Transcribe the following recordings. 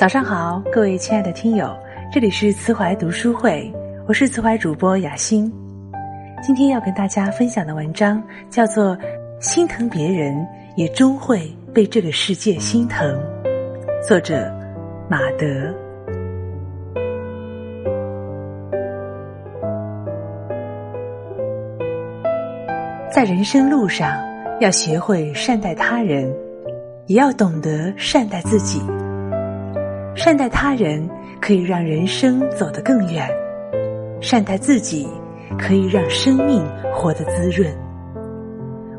早上好，各位亲爱的听友，这里是慈怀读书会，我是慈怀主播雅欣。今天要跟大家分享的文章叫做《心疼别人，也终会被这个世界心疼》，作者马德。在人生路上，要学会善待他人，也要懂得善待自己。善待他人可以让人生走得更远，善待自己可以让生命活得滋润。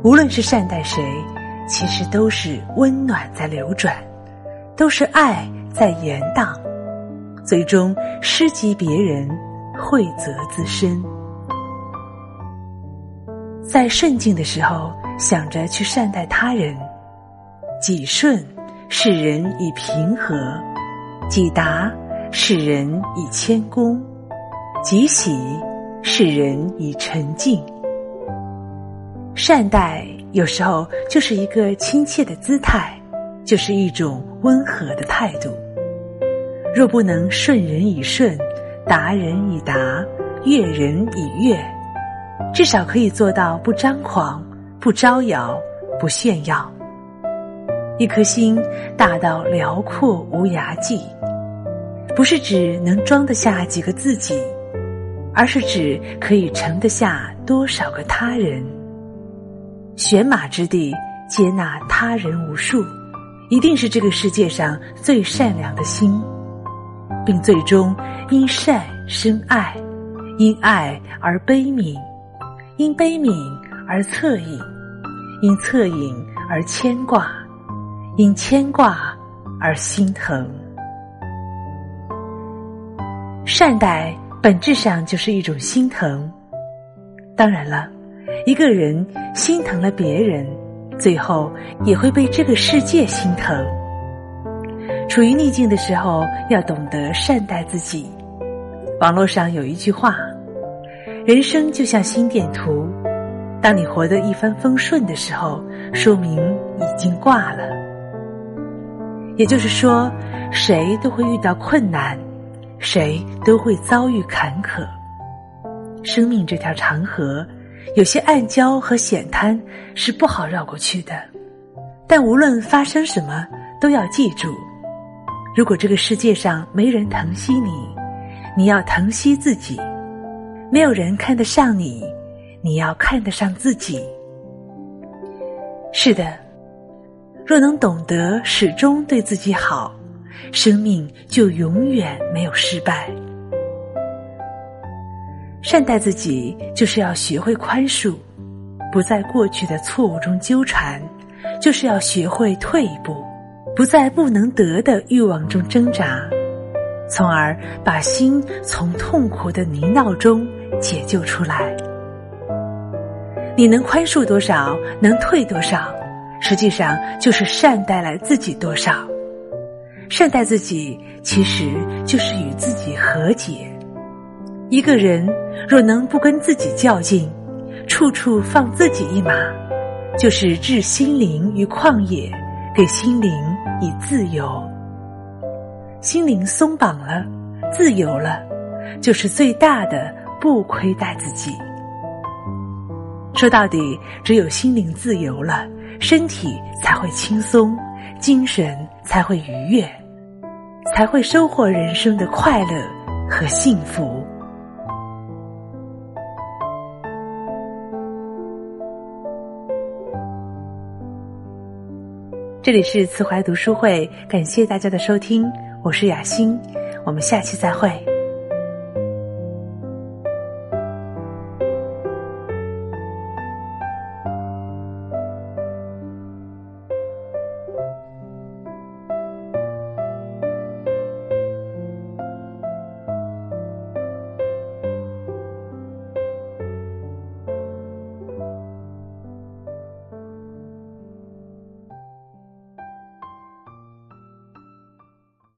无论是善待谁，其实都是温暖在流转，都是爱在延宕，最终施及别人，惠泽自身。在顺境的时候，想着去善待他人；己顺，世人以平和。己达，使人以谦恭；己喜，使人以沉静。善待有时候就是一个亲切的姿态，就是一种温和的态度。若不能顺人以顺，达人以达，悦人以悦，至少可以做到不张狂、不招摇、不炫耀。一颗心大到辽阔无涯际，不是指能装得下几个自己，而是指可以盛得下多少个他人。选马之地，接纳他人无数，一定是这个世界上最善良的心，并最终因善生爱，因爱而悲悯，因悲悯而恻隐，因恻隐而牵挂。因牵挂而心疼，善待本质上就是一种心疼。当然了，一个人心疼了别人，最后也会被这个世界心疼。处于逆境的时候，要懂得善待自己。网络上有一句话：“人生就像心电图，当你活得一帆风顺的时候，说明已经挂了。”也就是说，谁都会遇到困难，谁都会遭遇坎坷。生命这条长河，有些暗礁和险滩是不好绕过去的。但无论发生什么，都要记住：如果这个世界上没人疼惜你，你要疼惜自己；没有人看得上你，你要看得上自己。是的。若能懂得始终对自己好，生命就永远没有失败。善待自己，就是要学会宽恕，不在过去的错误中纠缠；就是要学会退一步，不在不能得的欲望中挣扎，从而把心从痛苦的泥淖中解救出来。你能宽恕多少，能退多少。实际上就是善待了自己多少，善待自己其实就是与自己和解。一个人若能不跟自己较劲，处处放自己一马，就是置心灵于旷野，给心灵以自由。心灵松绑了，自由了，就是最大的不亏待自己。说到底，只有心灵自由了。身体才会轻松，精神才会愉悦，才会收获人生的快乐和幸福。这里是慈怀读书会，感谢大家的收听，我是雅欣，我们下期再会。